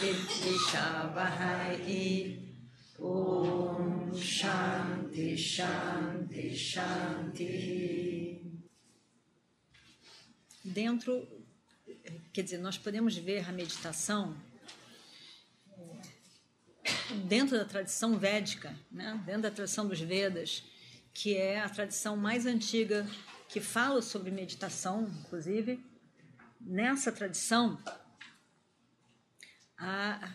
Vidvishavahai Om Shanti Shanti Shanti Dentro, quer dizer, nós podemos ver a meditação dentro da tradição védica, né? dentro da tradição dos Vedas, que é a tradição mais antiga que fala sobre meditação, inclusive, nessa tradição, a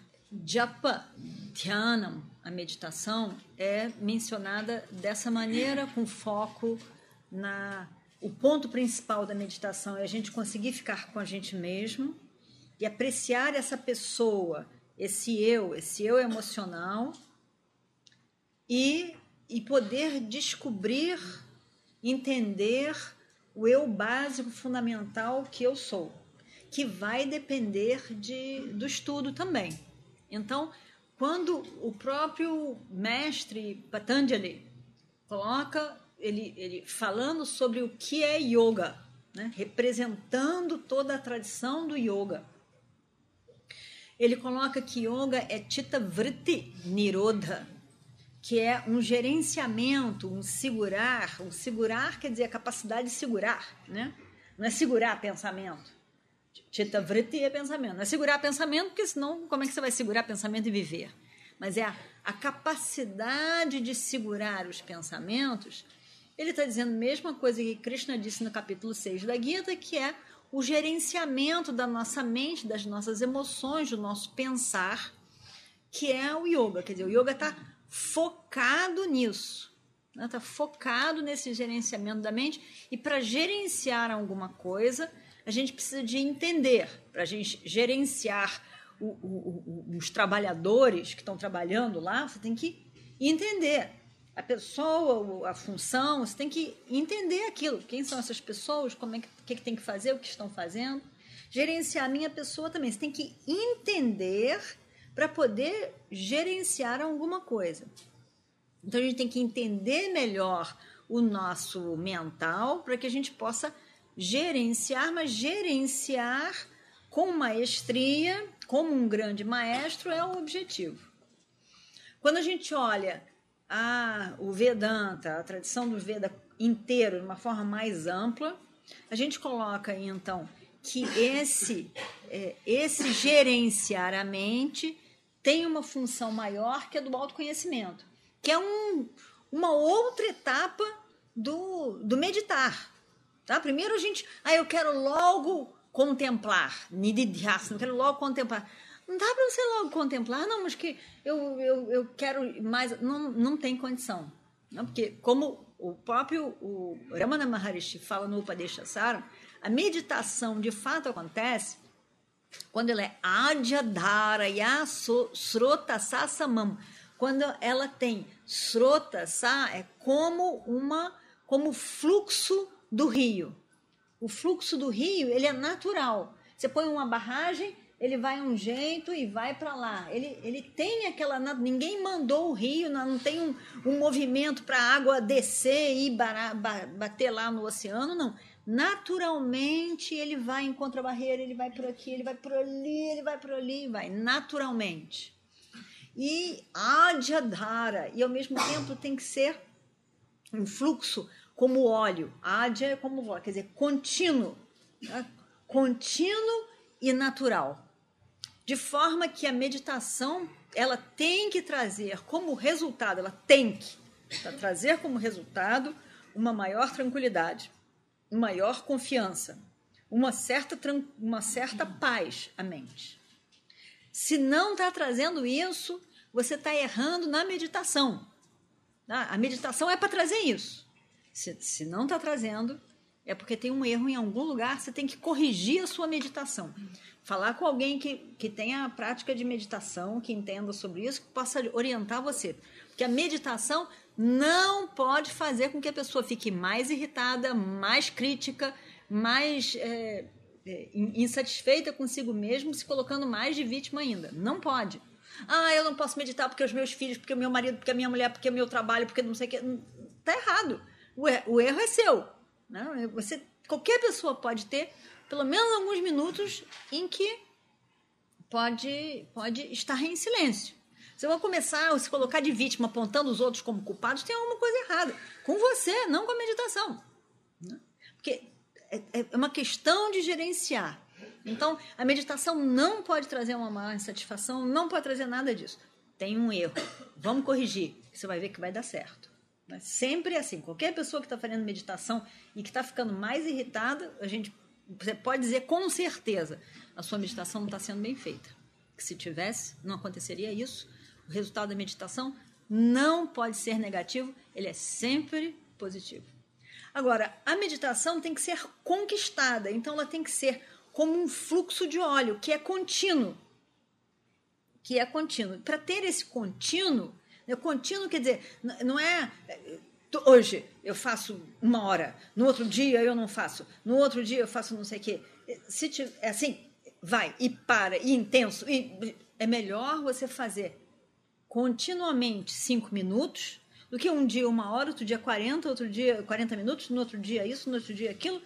japa dhyanam, a meditação, é mencionada dessa maneira, com foco na. O ponto principal da meditação é a gente conseguir ficar com a gente mesmo e apreciar essa pessoa esse eu, esse eu emocional e, e poder descobrir, entender o eu básico fundamental que eu sou, que vai depender de, do estudo também. Então, quando o próprio mestre Patanjali coloca ele, ele falando sobre o que é yoga, né? representando toda a tradição do yoga, ele coloca que yoga é Chitta Vritti Nirodha, que é um gerenciamento, um segurar. Um segurar quer dizer a capacidade de segurar, né? Não é segurar pensamento. Chitta Vritti é pensamento. Não é segurar pensamento, porque senão como é que você vai segurar pensamento e viver? Mas é a, a capacidade de segurar os pensamentos. Ele está dizendo a mesma coisa que Krishna disse no capítulo 6 da Gita, que é o gerenciamento da nossa mente, das nossas emoções, do nosso pensar, que é o yoga. Quer dizer, o yoga está focado nisso, está né? Tá focado nesse gerenciamento da mente. E para gerenciar alguma coisa, a gente precisa de entender. Para a gente gerenciar o, o, o, os trabalhadores que estão trabalhando lá, você tem que entender a pessoa, a função, você tem que entender aquilo. Quem são essas pessoas, como é que, que, que tem que fazer, o que estão fazendo. Gerenciar a minha pessoa também. Você tem que entender para poder gerenciar alguma coisa. Então a gente tem que entender melhor o nosso mental para que a gente possa gerenciar, mas gerenciar com maestria, como um grande maestro, é o objetivo. Quando a gente olha a, o Vedanta, a tradição do Veda inteiro, de uma forma mais ampla, a gente coloca então, que esse, é, esse gerenciar a mente tem uma função maior que a do autoconhecimento, que é um, uma outra etapa do, do meditar. Tá? Primeiro a gente, ah, eu quero logo contemplar, nididhyasana, eu quero logo contemplar. Não dá para você logo contemplar, não, mas que eu, eu, eu quero mais. Não, não tem condição. Não, porque, como o próprio o Ramana Maharishi fala no Upadeshasara, a meditação de fato acontece quando ela é Adyadhara Srota Sasamam. Quando ela tem Srota Sa, é como uma como fluxo do rio. O fluxo do rio, ele é natural. Você põe uma barragem, ele vai um jeito e vai para lá. Ele, ele tem aquela. Ninguém mandou o rio, não tem um, um movimento para a água descer e bater lá no oceano, não. Naturalmente ele vai, encontra a barreira, ele vai por aqui, ele vai por ali, ele vai por ali, vai naturalmente. E adhyadhara, e ao mesmo tempo tem que ser um fluxo como óleo. Adya é como óleo, quer dizer, contínuo. Né? Contínuo e natural de forma que a meditação ela tem que trazer como resultado, ela tem que trazer como resultado uma maior tranquilidade, maior confiança, uma certa, uma certa paz à mente. Se não está trazendo isso, você está errando na meditação. Tá? A meditação é para trazer isso. Se, se não está trazendo, é porque tem um erro em algum lugar, você tem que corrigir a sua meditação. Falar com alguém que, que tenha a prática de meditação, que entenda sobre isso, que possa orientar você. Porque a meditação não pode fazer com que a pessoa fique mais irritada, mais crítica, mais é, é, insatisfeita consigo mesmo, se colocando mais de vítima ainda. Não pode. Ah, eu não posso meditar porque os meus filhos, porque o meu marido, porque a minha mulher, porque o meu trabalho, porque não sei o que. Tá errado. O, o erro é seu. Né? Você, qualquer pessoa pode ter pelo menos alguns minutos em que pode, pode estar em silêncio. Se eu começar a se colocar de vítima apontando os outros como culpados, tem alguma coisa errada. Com você, não com a meditação. Né? Porque é, é uma questão de gerenciar. Então, a meditação não pode trazer uma maior insatisfação, não pode trazer nada disso. Tem um erro. Vamos corrigir. Você vai ver que vai dar certo. Mas sempre assim. Qualquer pessoa que está fazendo meditação e que está ficando mais irritada, a gente você pode dizer com certeza a sua meditação não está sendo bem feita. Que se tivesse, não aconteceria isso. O resultado da meditação não pode ser negativo, ele é sempre positivo. Agora, a meditação tem que ser conquistada, então ela tem que ser como um fluxo de óleo, que é contínuo. Que é contínuo. Para ter esse contínuo, né, contínuo quer dizer, não é hoje eu faço uma hora, no outro dia eu não faço, no outro dia eu faço não sei o quê. Se tiver, é assim, vai e para, e intenso. E, é melhor você fazer continuamente cinco minutos do que um dia uma hora, outro dia 40, outro dia 40 minutos, no outro dia isso, no outro dia aquilo.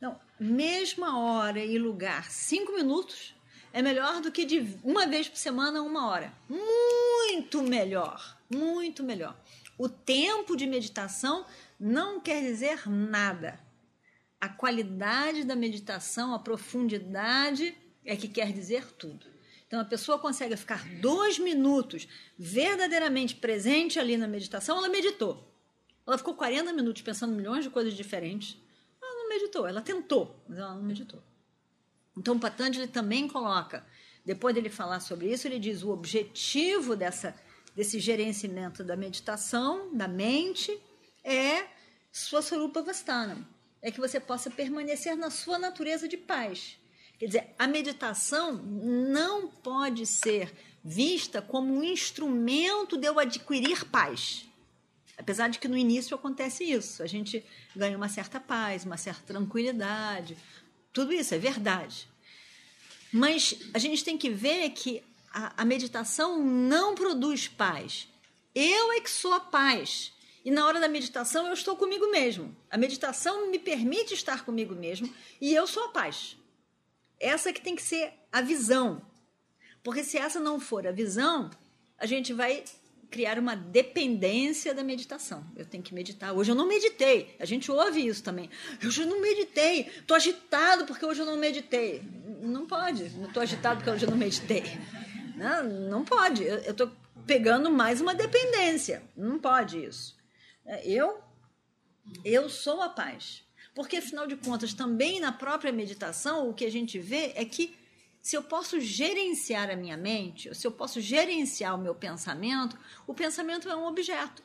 Não, mesma hora e lugar, cinco minutos, é melhor do que de uma vez por semana, uma hora. Muito melhor, muito melhor. O tempo de meditação não quer dizer nada. A qualidade da meditação, a profundidade é que quer dizer tudo. Então a pessoa consegue ficar dois minutos verdadeiramente presente ali na meditação, ela meditou. Ela ficou 40 minutos pensando milhões de coisas diferentes. Ela não meditou, ela tentou, mas ela não meditou. Então Patanjali também coloca, depois dele falar sobre isso, ele diz o objetivo dessa desse gerenciamento da meditação, da mente, é sua Sarupa Vastana. É que você possa permanecer na sua natureza de paz. Quer dizer, a meditação não pode ser vista como um instrumento de eu adquirir paz. Apesar de que no início acontece isso, a gente ganha uma certa paz, uma certa tranquilidade, tudo isso é verdade. Mas a gente tem que ver que a, a meditação não produz paz. Eu é que sou a paz. E na hora da meditação eu estou comigo mesmo. A meditação me permite estar comigo mesmo e eu sou a paz. Essa que tem que ser a visão. Porque se essa não for a visão, a gente vai criar uma dependência da meditação. Eu tenho que meditar. Hoje eu não meditei. A gente ouve isso também. Hoje eu não meditei. Estou agitado porque hoje eu não meditei. Não pode. Não estou agitado porque hoje eu não meditei. Não, não pode. Eu estou pegando mais uma dependência. Não pode isso. É, eu, eu sou a paz. Porque, afinal de contas, também na própria meditação, o que a gente vê é que se eu posso gerenciar a minha mente, se eu posso gerenciar o meu pensamento, o pensamento é um objeto.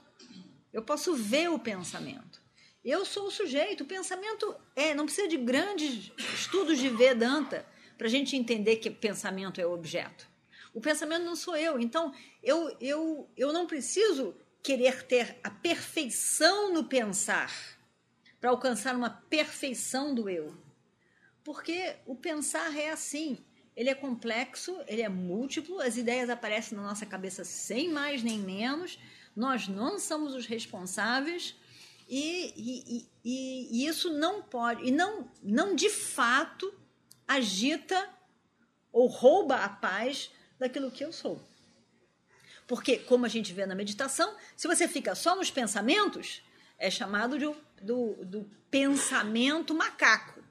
Eu posso ver o pensamento. Eu sou o sujeito. O pensamento é, não precisa de grandes estudos de Vedanta para a gente entender que pensamento é objeto. O pensamento não sou eu. Então, eu, eu, eu não preciso querer ter a perfeição no pensar para alcançar uma perfeição do eu. Porque o pensar é assim. Ele é complexo, ele é múltiplo, as ideias aparecem na nossa cabeça sem mais nem menos, nós não somos os responsáveis e, e, e, e isso não pode, e não, não de fato agita ou rouba a paz daquilo que eu sou. Porque, como a gente vê na meditação, se você fica só nos pensamentos, é chamado de, do, do pensamento macaco.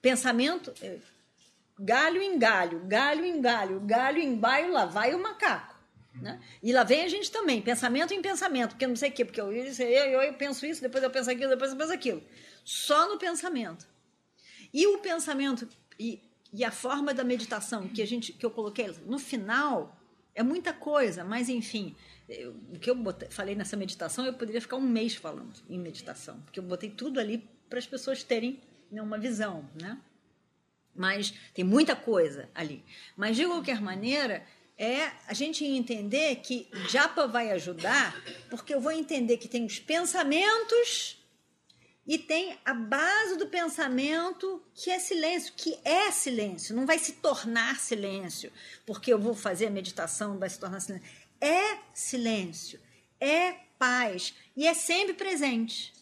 Pensamento, é, galho em galho, galho em galho, galho em baio, lá vai o macaco. Né? E lá vem a gente também, pensamento em pensamento, porque não sei o quê, porque eu, eu, eu, penso isso, depois eu penso aquilo, depois eu penso aquilo. Só no pensamento. E o pensamento, e e a forma da meditação que a gente que eu coloquei no final É muita coisa, mas enfim, eu, o que eu botei, falei nessa meditação, eu poderia ficar um mês falando em meditação, porque eu botei tudo ali para as pessoas terem né, uma visão, né? Mas tem muita coisa ali. Mas de qualquer maneira, é a gente entender que japa vai ajudar, porque eu vou entender que tem os pensamentos e tem a base do pensamento que é silêncio, que é silêncio, não vai se tornar silêncio, porque eu vou fazer a meditação, vai se tornar silêncio. É silêncio, é paz e é sempre presente.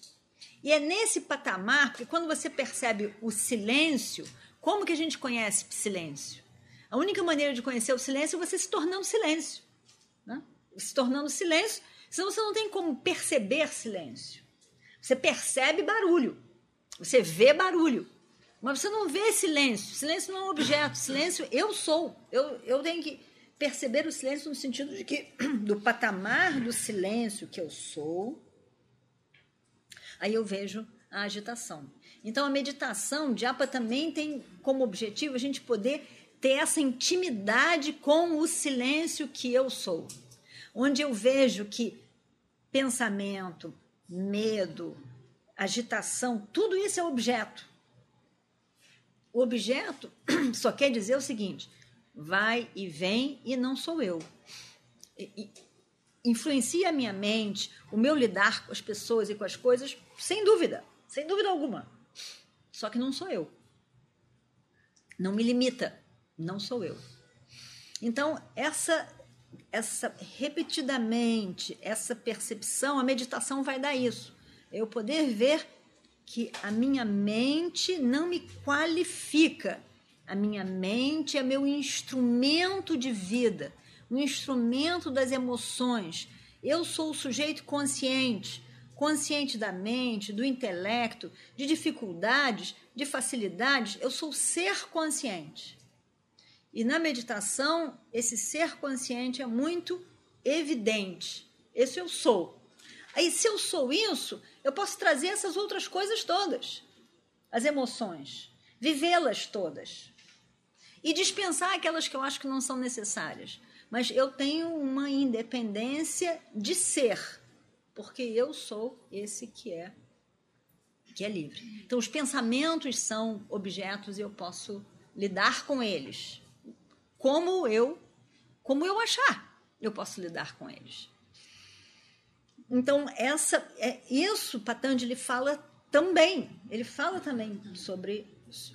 E é nesse patamar, porque quando você percebe o silêncio, como que a gente conhece silêncio? A única maneira de conhecer o silêncio é você se tornando silêncio. Né? Se tornando silêncio, senão você não tem como perceber silêncio. Você percebe barulho, você vê barulho, mas você não vê silêncio. Silêncio não é um objeto, silêncio eu sou. Eu, eu tenho que perceber o silêncio no sentido de que, do patamar do silêncio que eu sou, aí eu vejo a agitação. Então, a meditação, Japa também tem como objetivo a gente poder ter essa intimidade com o silêncio que eu sou, onde eu vejo que pensamento, medo, agitação, tudo isso é objeto. O objeto só quer dizer o seguinte: vai e vem e não sou eu. E, influencia a minha mente, o meu lidar com as pessoas e com as coisas, sem dúvida, sem dúvida alguma. Só que não sou eu. Não me limita, não sou eu. Então, essa essa repetidamente, essa percepção, a meditação vai dar isso. Eu poder ver que a minha mente não me qualifica. A minha mente é meu instrumento de vida, um instrumento das emoções. Eu sou o sujeito consciente consciente da mente, do intelecto, de dificuldades, de facilidades, eu sou ser consciente. E na meditação, esse ser consciente é muito evidente. Esse eu sou. Aí, se eu sou isso, eu posso trazer essas outras coisas todas, as emoções, vivê-las todas e dispensar aquelas que eu acho que não são necessárias. Mas eu tenho uma independência de ser porque eu sou esse que é que é livre. Então os pensamentos são objetos e eu posso lidar com eles como eu como eu achar. Eu posso lidar com eles. Então essa é isso Patanjali fala também. Ele fala também sobre isso.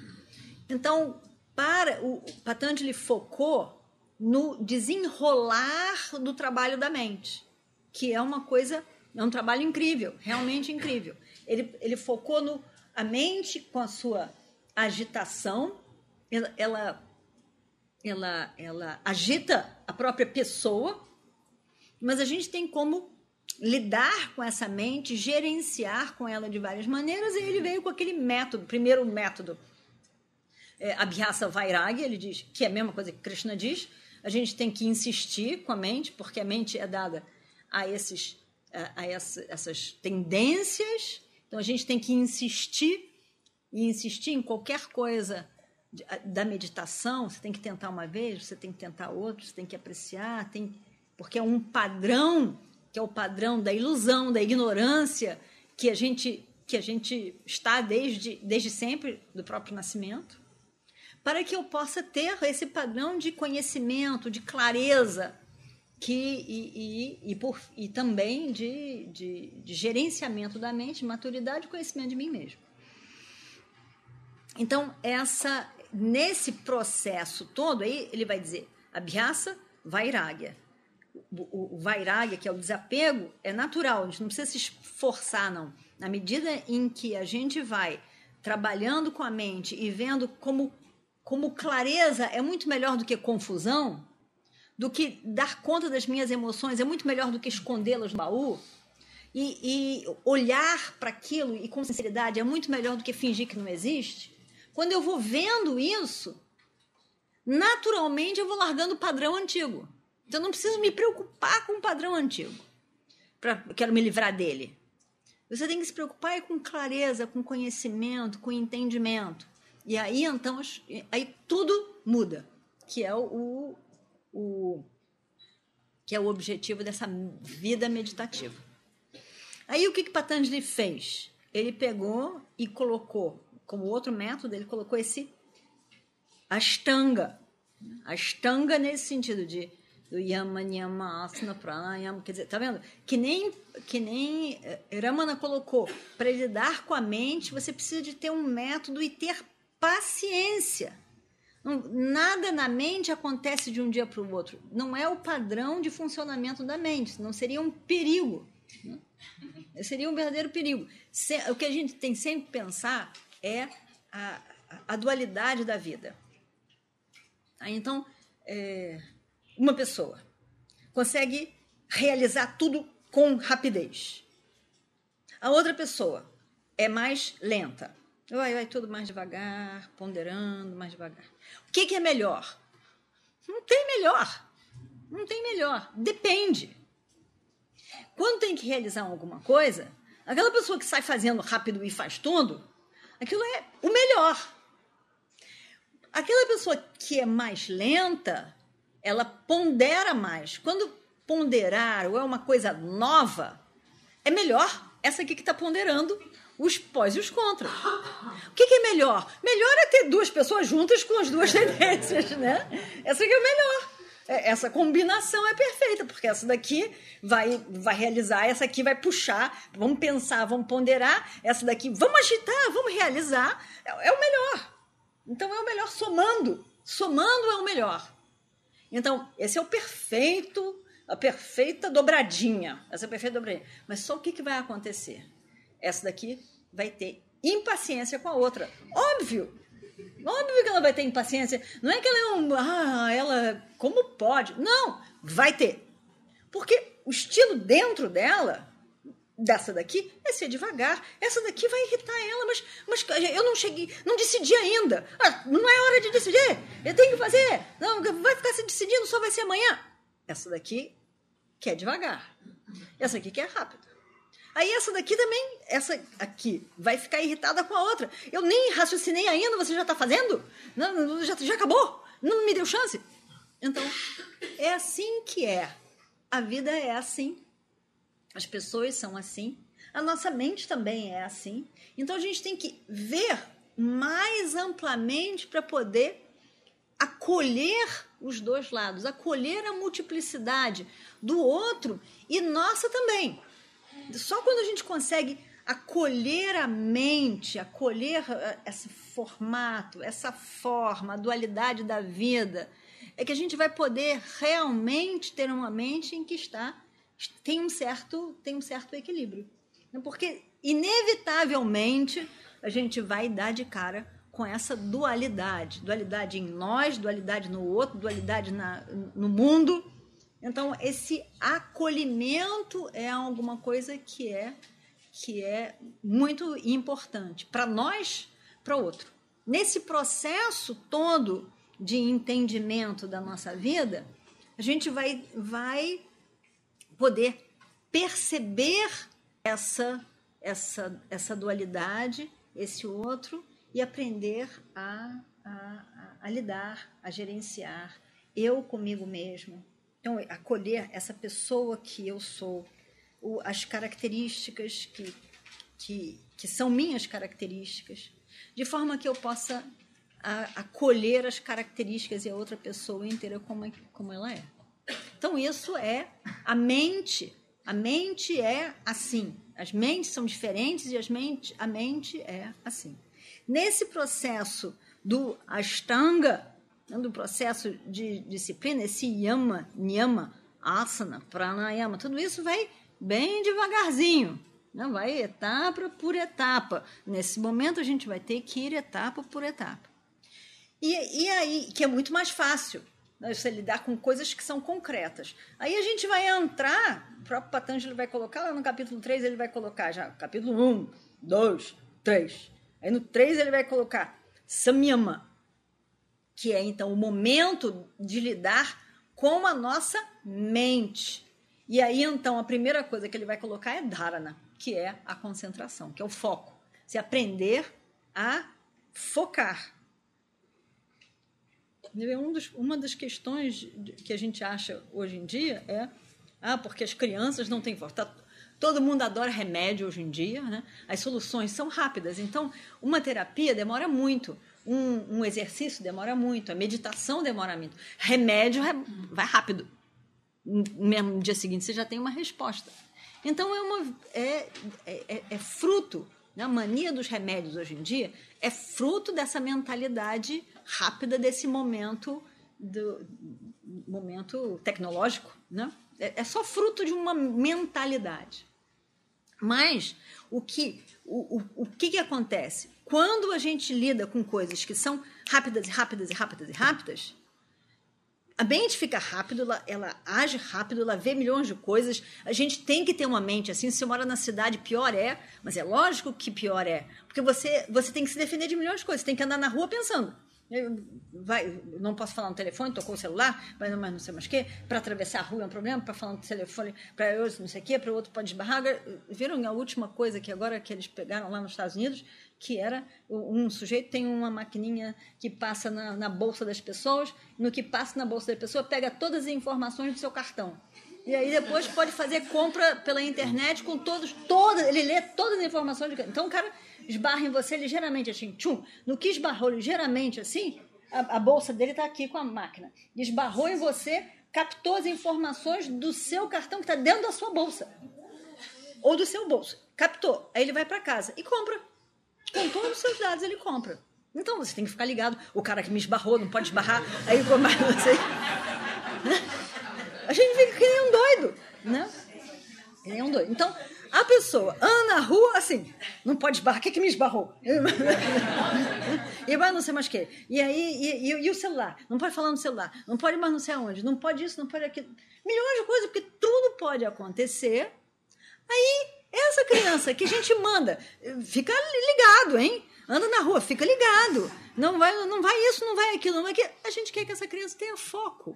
Então, para o Patanjali focou no desenrolar do trabalho da mente, que é uma coisa é um trabalho incrível, realmente incrível. Ele, ele focou no a mente com a sua agitação, ela, ela, ela, ela agita a própria pessoa, mas a gente tem como lidar com essa mente, gerenciar com ela de várias maneiras, e ele veio com aquele método, primeiro método, é, Abhyasa Vairagya, ele diz, que é a mesma coisa que Krishna diz, a gente tem que insistir com a mente, porque a mente é dada a esses a, essa, essas tendências. Então a gente tem que insistir e insistir em qualquer coisa da meditação. Você tem que tentar uma vez, você tem que tentar outra, você tem que apreciar, tem porque é um padrão que é o padrão da ilusão, da ignorância que a gente que a gente está desde desde sempre do próprio nascimento, para que eu possa ter esse padrão de conhecimento, de clareza que, e, e, e, por, e também de, de, de gerenciamento da mente, maturidade e conhecimento de mim mesmo. Então, essa nesse processo todo aí, ele vai dizer Abhyasa, Vairagya. O, o Vairagya, que é o desapego, é natural, a gente não precisa se esforçar, não. Na medida em que a gente vai trabalhando com a mente e vendo como, como clareza é muito melhor do que confusão, do que dar conta das minhas emoções, é muito melhor do que escondê-las no baú. E, e olhar para aquilo e com sinceridade é muito melhor do que fingir que não existe. Quando eu vou vendo isso, naturalmente eu vou largando o padrão antigo. Então eu não preciso me preocupar com o padrão antigo. Pra, quero me livrar dele. Você tem que se preocupar com clareza, com conhecimento, com entendimento. E aí então aí tudo muda, que é o, o, que é o objetivo dessa vida meditativa. Aí o que, que Patanjali fez? Ele pegou e colocou, como outro método, ele colocou esse Ashtanga. Ashtanga nesse sentido de do Yama, Niyama, Asana, Pranayama, quer dizer, tá vendo? Que nem, que nem eh, Ramana colocou, para lidar com a mente, você precisa de ter um método e ter paciência. Nada na mente acontece de um dia para o outro. Não é o padrão de funcionamento da mente, não seria um perigo. Né? Seria um verdadeiro perigo. O que a gente tem sempre que pensar é a, a dualidade da vida. Então, é, uma pessoa consegue realizar tudo com rapidez. A outra pessoa é mais lenta. Vai, vai tudo mais devagar, ponderando mais devagar. O que, que é melhor? Não tem melhor. Não tem melhor. Depende. Quando tem que realizar alguma coisa, aquela pessoa que sai fazendo rápido e faz tudo, aquilo é o melhor. Aquela pessoa que é mais lenta, ela pondera mais. Quando ponderar ou é uma coisa nova, é melhor essa aqui que está ponderando os pós e os contras. O que, que, é melhor? Melhor é ter duas pessoas juntas com as duas tendências, né? Essa aqui é o melhor. É, essa combinação é perfeita, porque essa daqui vai, vai realizar, essa aqui vai puxar, vamos pensar, vamos ponderar, essa daqui vamos agitar, vamos realizar. É, é o melhor. Então é o melhor somando. Somando é o melhor. Então, esse é o perfeito, a perfeita dobradinha. Essa é a perfeita dobradinha. Mas só o que, que vai acontecer? Essa daqui vai ter impaciência com a outra. Óbvio! Óbvio que ela vai ter impaciência. Não é que ela é um. Ah, ela. Como pode? Não! Vai ter. Porque o estilo dentro dela dessa daqui é ser devagar. Essa daqui vai irritar ela, mas, mas eu não cheguei, não decidi ainda. Ah, não é hora de decidir. Eu tenho que fazer. Não, vai ficar se decidindo, só vai ser amanhã. Essa daqui quer devagar. Essa aqui quer rápido. Aí essa daqui também, essa aqui, vai ficar irritada com a outra. Eu nem raciocinei ainda, você já está fazendo? Não, já, já acabou? Não me deu chance? Então, é assim que é. A vida é assim. As pessoas são assim. A nossa mente também é assim. Então a gente tem que ver mais amplamente para poder acolher os dois lados, acolher a multiplicidade do outro e nossa também. Só quando a gente consegue acolher a mente, acolher eh, esse formato, essa forma, a dualidade da vida, é que a gente vai poder realmente ter uma mente em que está tem um certo, tem um certo equilíbrio. Porque, inevitavelmente, a gente vai dar de cara com essa dualidade. Dualidade em nós, dualidade no outro, dualidade na, no mundo. Então, esse acolhimento é alguma coisa que é, que é muito importante para nós, para o outro. Nesse processo todo de entendimento da nossa vida, a gente vai, vai poder perceber essa, essa, essa dualidade, esse outro, e aprender a, a, a lidar, a gerenciar eu comigo mesmo. Então, acolher essa pessoa que eu sou, as características que, que, que são minhas características, de forma que eu possa acolher as características e a outra pessoa inteira como, é, como ela é. Então, isso é a mente. A mente é assim. As mentes são diferentes e as mente, a mente é assim. Nesse processo do Ashtanga, do processo de disciplina, esse yama, niyama, asana, pranayama, tudo isso vai bem devagarzinho, né? vai etapa por etapa. Nesse momento a gente vai ter que ir etapa por etapa. E, e aí, que é muito mais fácil, né, você lidar com coisas que são concretas. Aí a gente vai entrar, o próprio Patanjali vai colocar lá no capítulo 3, ele vai colocar já capítulo 1, 2, 3. Aí no 3 ele vai colocar samyama, que é então o momento de lidar com a nossa mente. E aí então a primeira coisa que ele vai colocar é dharana, que é a concentração, que é o foco. Se aprender a focar Um dos, uma das questões que a gente acha hoje em dia é ah, porque as crianças não têm voz. Tá, todo mundo adora remédio hoje em dia, né? As soluções são rápidas. Então, uma terapia demora muito. Um, um exercício demora muito. A meditação demora muito. Remédio vai rápido. No dia seguinte você já tem uma resposta. Então, é, uma, é, é, é fruto né? A mania dos remédios hoje em dia é fruto dessa mentalidade rápida desse momento do momento tecnológico, né? É, é só fruto de uma mentalidade. Mas o que o, o, o que, que acontece quando a gente lida com coisas que são rápidas e rápidas e rápidas e rápidas? a mente fica rápido, ela, ela, age rápido, ela vê milhões de coisas. A gente tem que ter uma mente assim. Se você mora na cidade, pior é, mas é lógico que pior é, porque você você tem que se defender de milhões de coisas. Você tem que andar na rua pensando. Vai, não posso falar no telefone, tocou o celular, mas não, mas não sei mais o quê. Para atravessar a rua é um problema, para falar no telefone, para eu não sei o quê, para o outro pode esbarrar. Viram a última coisa que agora que eles pegaram lá nos Estados Unidos? que era um sujeito tem uma maquininha que passa na, na, bolsa das pessoas, no que passa na bolsa da pessoa, pega todas as informações do seu cartão. E aí depois pode fazer compra pela internet com todos, todas, ele lê todas as informações. De, então o cara esbarra em você ligeiramente assim, tchum. No que esbarrou ligeiramente assim, a, a bolsa dele está aqui com a máquina. Esbarrou em você, captou as informações do seu cartão que está dentro da sua bolsa. Ou do seu bolso. Captou. Aí ele vai para casa e compra com todos os seus dados ele compra. Então você tem que ficar ligado. O cara que me esbarrou não pode esbarrar. Aí você. A gente fica que nem um doido, né? Que nem um doido. Então, a pessoa anda na rua assim, não pode esbarrar. O que, que me esbarrou? e vai não sei mais o quê. E aí, e, e, e, o celular? Não pode falar no celular. Não pode mais não sei aonde. Não pode isso, não pode aquilo. Milhões de coisas, porque tudo pode acontecer. Aí essa criança que a gente manda, fica ligado, hein? Anda na rua, fica ligado. Não vai, não vai isso, não vai aquilo, não vai aquilo. A gente quer que essa criança tenha foco.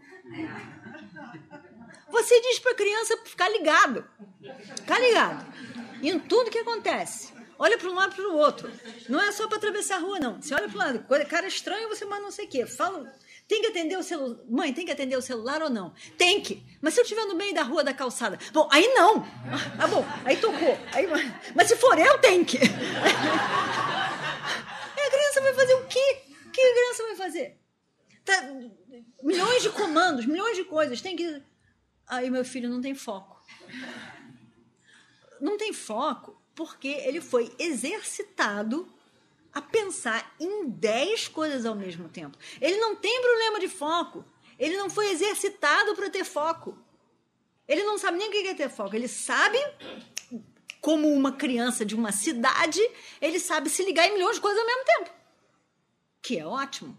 Você diz para a criança ficar ligado. Ficar ligado. Em tudo que acontece. Olha para um lado e para o outro. Não é só para atravessar a rua, não. Você olha para o lado, cara estranho, você manda não sei o quê. Fala, tem que atender o celular. Mãe, tem que atender o celular ou não? Tem que. Mas se eu estiver no meio da rua da calçada? Bom, aí não. Ah, bom, aí tocou. Aí, mas se for eu, tem que. a criança vai fazer o quê? O que a criança vai fazer? Tá, milhões de comandos, milhões de coisas. Tem que. Aí meu filho não tem foco. Não tem foco porque ele foi exercitado a pensar em 10 coisas ao mesmo tempo. Ele não tem problema de foco. Ele não foi exercitado para ter foco. Ele não sabe nem o que é ter foco. Ele sabe, como uma criança de uma cidade, ele sabe se ligar em milhões de coisas ao mesmo tempo. Que é ótimo.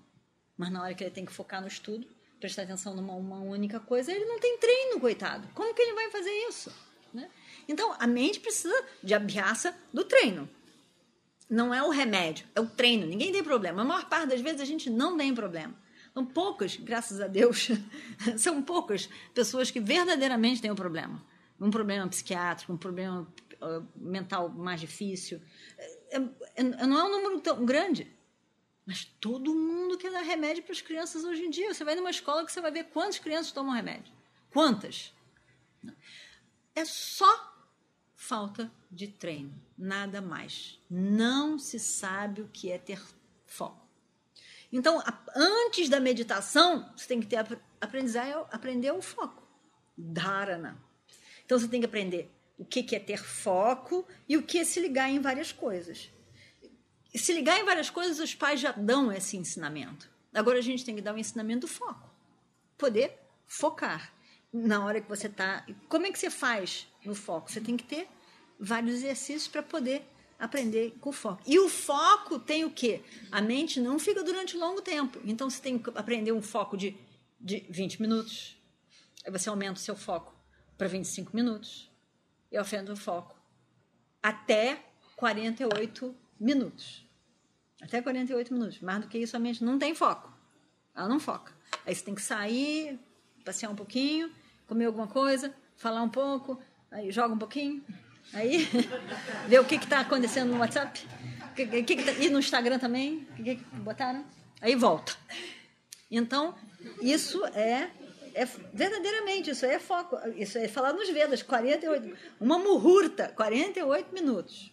Mas na hora que ele tem que focar no estudo, prestar atenção numa uma única coisa, ele não tem treino, coitado. Como que ele vai fazer isso? Né? Então, a mente precisa de ameaça do treino não é o remédio, é o treino. Ninguém tem problema. A maior parte das vezes a gente não tem problema. São poucas, graças a Deus, são poucas pessoas que verdadeiramente têm um problema. Um problema psiquiátrico, um problema uh, mental mais difícil. É, é, não é um número tão grande. Mas todo mundo quer dar remédio para as crianças hoje em dia. Você vai numa escola que você vai ver quantas crianças tomam remédio. Quantas? É só falta de treino, nada mais. Não se sabe o que é ter foco. Então, antes da meditação, você tem que ter aprendizar, aprender o foco, dharana. Então, você tem que aprender o que é ter foco e o que é se ligar em várias coisas. Se ligar em várias coisas, os pais já dão esse ensinamento. Agora a gente tem que dar o um ensinamento do foco. Poder focar na hora que você está. Como é que você faz no foco? Você tem que ter vários exercícios para poder aprender com foco. E o foco tem o quê? A mente não fica durante longo tempo. Então você tem que aprender um foco de, de 20 minutos. Aí você aumenta o seu foco para 25 minutos. E aumenta o foco até 48 minutos. Até 48 minutos. Mais do que isso, a mente não tem foco. Ela não foca. Aí você tem que sair, passear um pouquinho, comer alguma coisa, falar um pouco, aí joga um pouquinho, Aí, vê o que está acontecendo no WhatsApp. Que, que, que tá, e no Instagram também. O que, que botaram? Aí volta. Então, isso é, é verdadeiramente, isso é foco, isso é falar nos Vedas, 48, uma muhurta, 48 minutos.